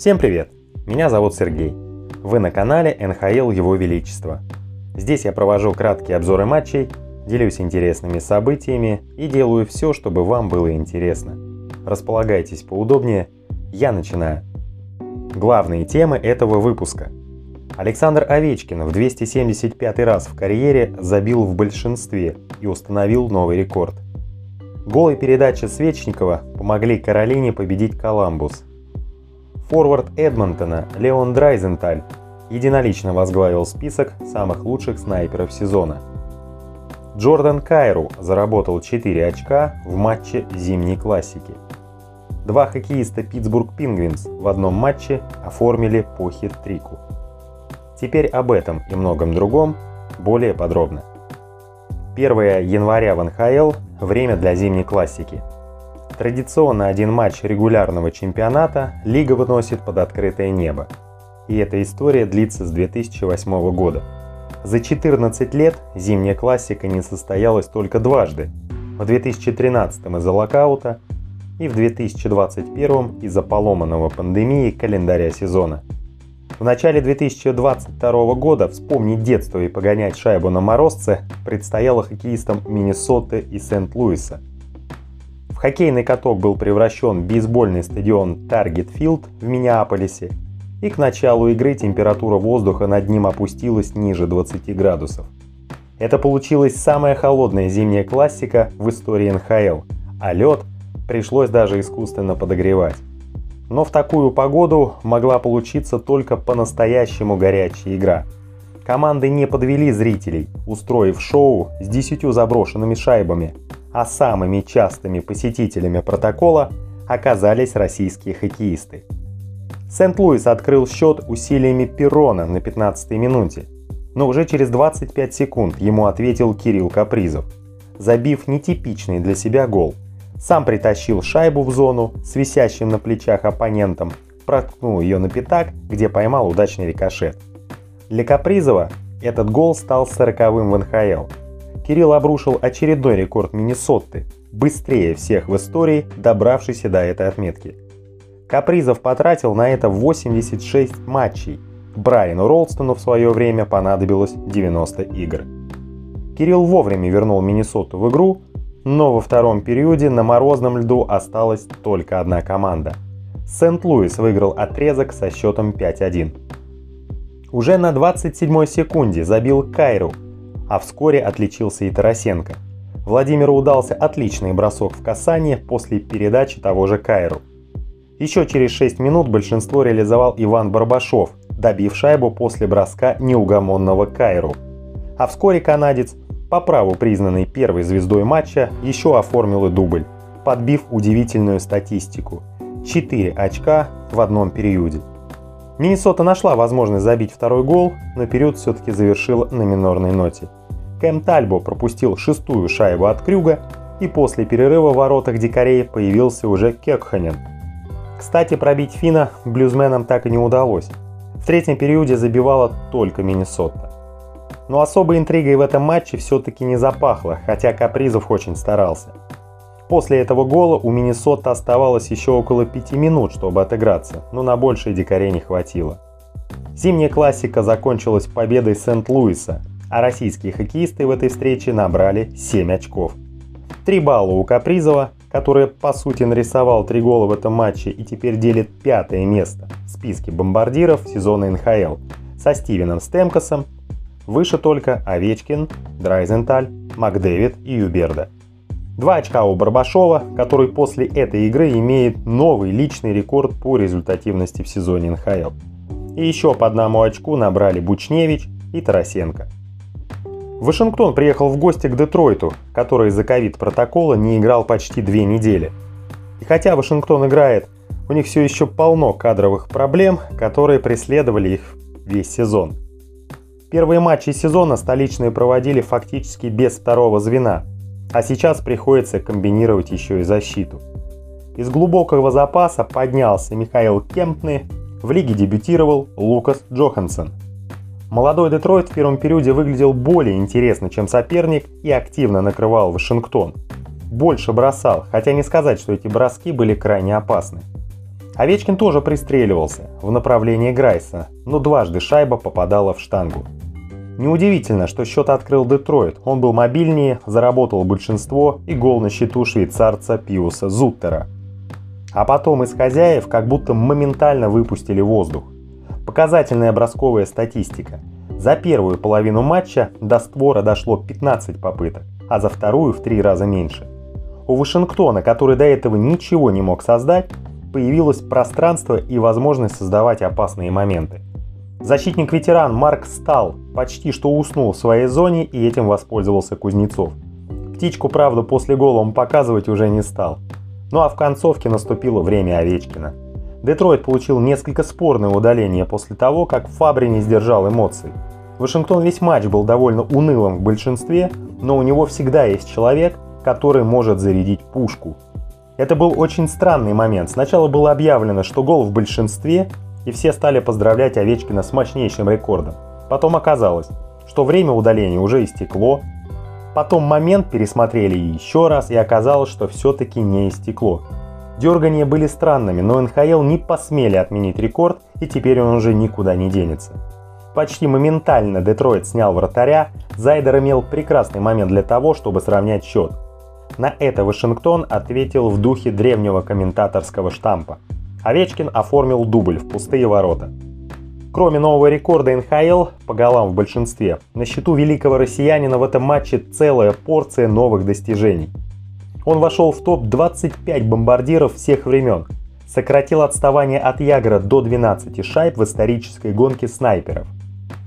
Всем привет! Меня зовут Сергей. Вы на канале НХЛ Его Величество. Здесь я провожу краткие обзоры матчей, делюсь интересными событиями и делаю все, чтобы вам было интересно. Располагайтесь поудобнее, я начинаю. Главные темы этого выпуска. Александр Овечкин в 275 раз в карьере забил в большинстве и установил новый рекорд. Голы передачи Свечникова помогли Каролине победить Коламбус. Форвард Эдмонтона Леон Драйзенталь единолично возглавил список самых лучших снайперов сезона. Джордан Кайру заработал 4 очка в матче зимней классики. Два хоккеиста Питтсбург Пингвинс в одном матче оформили по хит-трику. Теперь об этом и многом другом более подробно. 1 января в НХЛ – время для зимней классики. Традиционно один матч регулярного чемпионата лига выносит под открытое небо. И эта история длится с 2008 года. За 14 лет зимняя классика не состоялась только дважды. В 2013 из-за локаута и в 2021 из-за поломанного пандемии календаря сезона. В начале 2022 года вспомнить детство и погонять шайбу на морозце предстояло хоккеистам Миннесоты и Сент-Луиса. Хоккейный каток был превращен бейсбольный стадион Таргет Филд в Миннеаполисе, и к началу игры температура воздуха над ним опустилась ниже 20 градусов. Это получилась самая холодная зимняя классика в истории НХЛ, а лед пришлось даже искусственно подогревать. Но в такую погоду могла получиться только по-настоящему горячая игра. Команды не подвели зрителей, устроив шоу с десятью заброшенными шайбами, а самыми частыми посетителями протокола оказались российские хоккеисты. Сент-Луис открыл счет усилиями Перрона на 15-й минуте, но уже через 25 секунд ему ответил Кирилл Капризов, забив нетипичный для себя гол – сам притащил шайбу в зону с висящим на плечах оппонентом, проткнул ее на пятак, где поймал удачный рикошет. Для Капризова этот гол стал сороковым в НХЛ. Кирилл обрушил очередной рекорд Миннесоты, быстрее всех в истории, добравшийся до этой отметки. Капризов потратил на это 86 матчей. Брайану Ролстону в свое время понадобилось 90 игр. Кирилл вовремя вернул Миннесоту в игру, но во втором периоде на морозном льду осталась только одна команда. Сент-Луис выиграл отрезок со счетом 5-1. Уже на 27-й секунде забил Кайру, а вскоре отличился и Тарасенко. Владимиру удался отличный бросок в касание после передачи того же Кайру. Еще через 6 минут большинство реализовал Иван Барбашов, добив шайбу после броска неугомонного Кайру. А вскоре канадец по праву признанный первой звездой матча, еще оформил и дубль, подбив удивительную статистику. 4 очка в одном периоде. Миннесота нашла возможность забить второй гол, но период все-таки завершил на минорной ноте. Кэм Тальбо пропустил шестую шайбу от Крюга, и после перерыва в воротах дикарей появился уже Кекханен. Кстати, пробить Фина блюзменам так и не удалось. В третьем периоде забивала только Миннесота. Но особой интригой в этом матче все-таки не запахло, хотя Капризов очень старался. После этого гола у Миннесота оставалось еще около 5 минут, чтобы отыграться, но на большее дикарей не хватило. Зимняя классика закончилась победой Сент-Луиса, а российские хоккеисты в этой встрече набрали 7 очков. 3 балла у Капризова, который по сути нарисовал 3 гола в этом матче и теперь делит пятое место в списке бомбардиров сезона НХЛ со Стивеном Стемкосом Выше только Овечкин, Драйзенталь, Макдэвид и Юберда. Два очка у Барбашова, который после этой игры имеет новый личный рекорд по результативности в сезоне НХЛ. И еще по одному очку набрали Бучневич и Тарасенко. Вашингтон приехал в гости к Детройту, который из-за ковид-протокола не играл почти две недели. И хотя Вашингтон играет, у них все еще полно кадровых проблем, которые преследовали их весь сезон. Первые матчи сезона столичные проводили фактически без второго звена, а сейчас приходится комбинировать еще и защиту. Из глубокого запаса поднялся Михаил Кемпны, в лиге дебютировал Лукас Джохансон. Молодой Детройт в первом периоде выглядел более интересно, чем соперник и активно накрывал Вашингтон. Больше бросал, хотя не сказать, что эти броски были крайне опасны. Овечкин тоже пристреливался в направлении Грайса, но дважды шайба попадала в штангу. Неудивительно, что счет открыл Детройт. Он был мобильнее, заработал большинство и гол на счету швейцарца Пиуса Зуттера. А потом из хозяев как будто моментально выпустили воздух. Показательная бросковая статистика. За первую половину матча до створа дошло 15 попыток, а за вторую в три раза меньше. У Вашингтона, который до этого ничего не мог создать, появилось пространство и возможность создавать опасные моменты. Защитник-ветеран Марк Стал почти что уснул в своей зоне и этим воспользовался Кузнецов. Птичку, правда, после гола он показывать уже не стал. Ну а в концовке наступило время Овечкина. Детройт получил несколько спорное удаление после того, как Фабри не сдержал эмоций. Вашингтон весь матч был довольно унылым в большинстве, но у него всегда есть человек, который может зарядить пушку. Это был очень странный момент. Сначала было объявлено, что гол в большинстве, и все стали поздравлять Овечкина с мощнейшим рекордом. Потом оказалось, что время удаления уже истекло. Потом момент пересмотрели еще раз, и оказалось, что все-таки не истекло. Дергания были странными, но НХЛ не посмели отменить рекорд, и теперь он уже никуда не денется. Почти моментально Детройт снял вратаря, Зайдер имел прекрасный момент для того, чтобы сравнять счет – на это Вашингтон ответил в духе древнего комментаторского штампа. Овечкин оформил дубль в пустые ворота. Кроме нового рекорда НХЛ по голам в большинстве, на счету великого россиянина в этом матче целая порция новых достижений. Он вошел в топ-25 бомбардиров всех времен, сократил отставание от Ягра до 12 шайб в исторической гонке снайперов.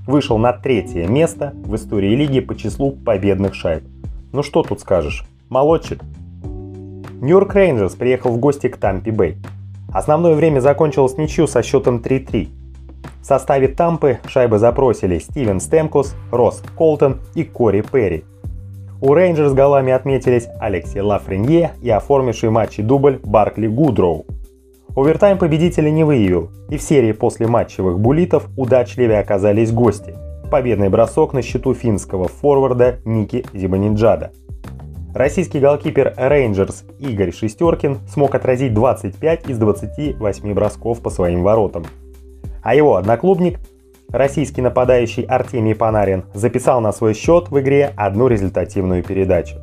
Вышел на третье место в истории лиги по числу победных шайб. Ну что тут скажешь? Молодчик. Нью-Йорк Рейнджерс приехал в гости к Тампе-Бэй. Основное время закончилось ничьей со счетом 3-3. В составе Тампы шайбы забросили Стивен Стэмкос, Росс Колтон и Кори Перри. У Рейнджерс голами отметились Алексей Лафренье и оформивший матче дубль Баркли Гудроу. Овертайм победителя не выявил, и в серии после матчевых булитов удачливее оказались гости. Победный бросок на счету финского форварда Ники Зибаниджада – Российский голкипер Рейнджерс Игорь Шестеркин смог отразить 25 из 28 бросков по своим воротам. А его одноклубник, российский нападающий Артемий Панарин, записал на свой счет в игре одну результативную передачу.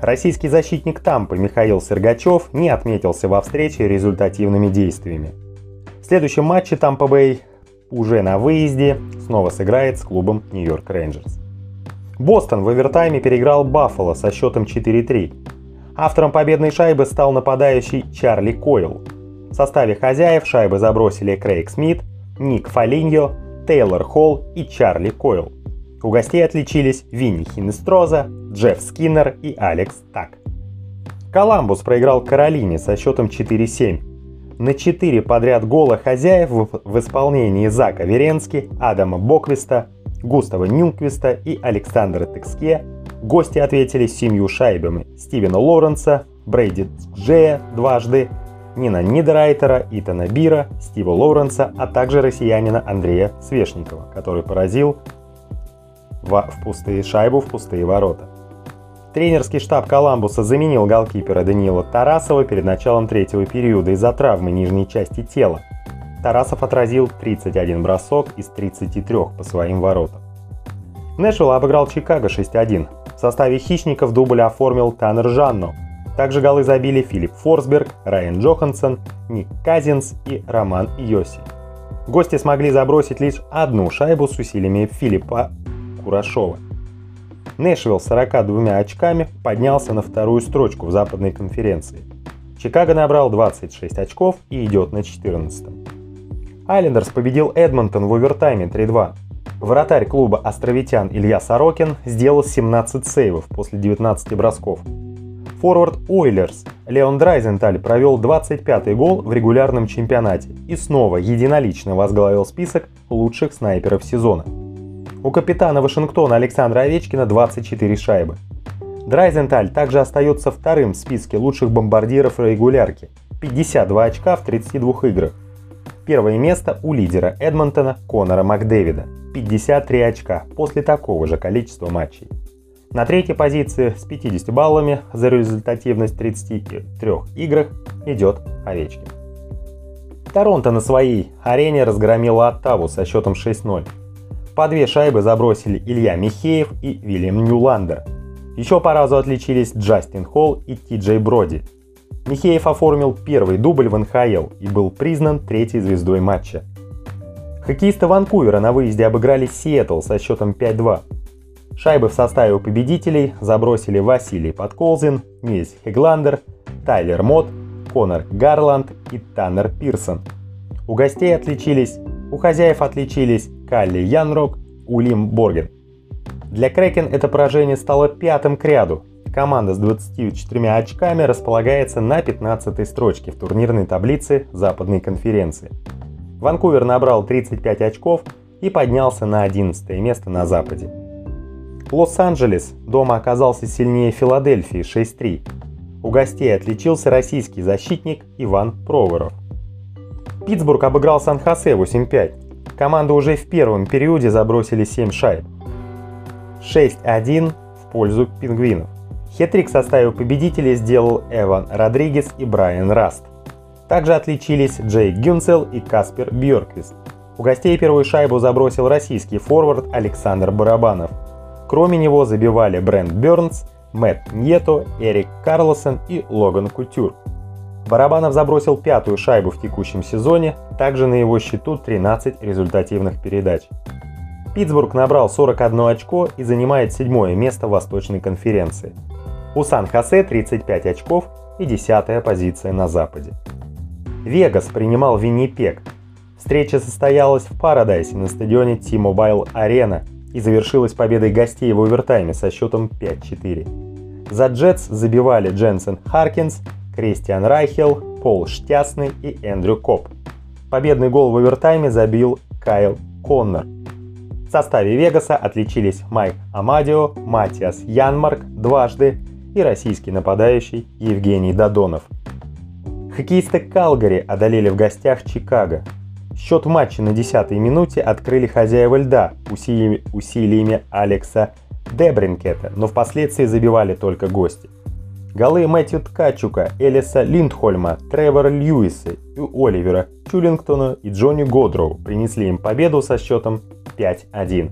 Российский защитник Тампы Михаил Сергачев не отметился во встрече результативными действиями. В следующем матче Тампа Бэй уже на выезде снова сыграет с клубом Нью-Йорк Рейнджерс. Бостон в овертайме переиграл Баффало со счетом 4-3. Автором победной шайбы стал нападающий Чарли Койл. В составе хозяев шайбы забросили Крейг Смит, Ник Фалиньо, Тейлор Холл и Чарли Койл. У гостей отличились Винни Хинестроза, Джефф Скиннер и Алекс Так. Коламбус проиграл Каролине со счетом 4-7. На 4 подряд гола хозяев в исполнении Зака Веренски, Адама Боквиста, Густава Нюнквиста и Александра Текске гости ответили семью шайбами Стивена Лоренса, Брейди Джея дважды, Нина Нидерайтера, Итана Бира, Стива Лоуренса, а также россиянина Андрея Свешникова, который поразил в, в пустые шайбу в пустые ворота. Тренерский штаб Коламбуса заменил голкипера Даниила Тарасова перед началом третьего периода из-за травмы нижней части тела, Тарасов отразил 31 бросок из 33 по своим воротам. Нэшвилл обыграл Чикаго 6-1. В составе хищников дубль оформил Таннер Жанно. Также голы забили Филипп Форсберг, Райан Джохансон, Ник Казинс и Роман Йоси. Гости смогли забросить лишь одну шайбу с усилиями Филиппа Курашова. Нэшвилл с 42 очками поднялся на вторую строчку в западной конференции. Чикаго набрал 26 очков и идет на 14 -м. Айлендерс победил Эдмонтон в овертайме 3-2. Вратарь клуба островитян Илья Сорокин сделал 17 сейвов после 19 бросков. Форвард Ойлерс Леон Драйзенталь провел 25-й гол в регулярном чемпионате и снова единолично возглавил список лучших снайперов сезона. У капитана Вашингтона Александра Овечкина 24 шайбы. Драйзенталь также остается вторым в списке лучших бомбардиров регулярки – 52 очка в 32 играх. Первое место у лидера Эдмонтона Конора Макдэвида – 53 очка после такого же количества матчей. На третьей позиции с 50 баллами за результативность в 33 играх идет Овечкин. Торонто на своей арене разгромила Оттаву со счетом 6-0. По две шайбы забросили Илья Михеев и Вильям Ньюландер. Еще по разу отличились Джастин Холл и Ти Джей Броди. Михеев оформил первый дубль в НХЛ и был признан третьей звездой матча. Хоккеисты Ванкувера на выезде обыграли Сиэтл со счетом 5-2. Шайбы в составе у победителей забросили Василий Подколзин, Нильс Хегландер, Тайлер Мот, Конор Гарланд и Таннер Пирсон. У гостей отличились, у хозяев отличились Калли Янрок, Улим Борген. Для Крэкен это поражение стало пятым к ряду. Команда с 24 очками располагается на 15 строчке в турнирной таблице Западной конференции. Ванкувер набрал 35 очков и поднялся на 11 место на Западе. Лос-Анджелес дома оказался сильнее Филадельфии 6-3. У гостей отличился российский защитник Иван Проворов. Питтсбург обыграл Сан-Хосе 8-5. Команды уже в первом периоде забросили 7 шайб. 6-1 в пользу пингвинов. Хетрик в составе победителей сделал Эван Родригес и Брайан Раст. Также отличились Джей Гюнцел и Каспер Бьорквист. У гостей первую шайбу забросил российский форвард Александр Барабанов. Кроме него забивали Брент Бернс, Мэтт Ньето, Эрик Карлосон и Логан Кутюр. Барабанов забросил пятую шайбу в текущем сезоне, также на его счету 13 результативных передач. Питтсбург набрал 41 очко и занимает седьмое место в Восточной конференции. У Сан-Хосе 35 очков и десятая позиция на Западе. Вегас принимал Виннипек. Встреча состоялась в Парадайсе на стадионе T-Mobile Arena и завершилась победой гостей в овертайме со счетом 5-4. За Джетс забивали Дженсен Харкинс, Кристиан Райхел, Пол Штясный и Эндрю Коп. Победный гол в овертайме забил Кайл Коннор. В составе Вегаса отличились Майк Амадио, Матиас Янмарк дважды и российский нападающий Евгений Додонов. Хоккеисты Калгари одолели в гостях Чикаго. Счет в матче на 10-й минуте открыли хозяева льда усилиями, усилиями Алекса Дебринкета, но впоследствии забивали только гости. Голы Мэтью Ткачука, Элиса Линдхольма, Тревора Льюиса и Оливера Чулингтона и Джонни Годроу принесли им победу со счетом 5-1.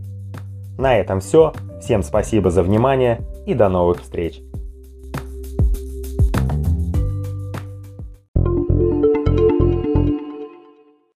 На этом все. Всем спасибо за внимание и до новых встреч.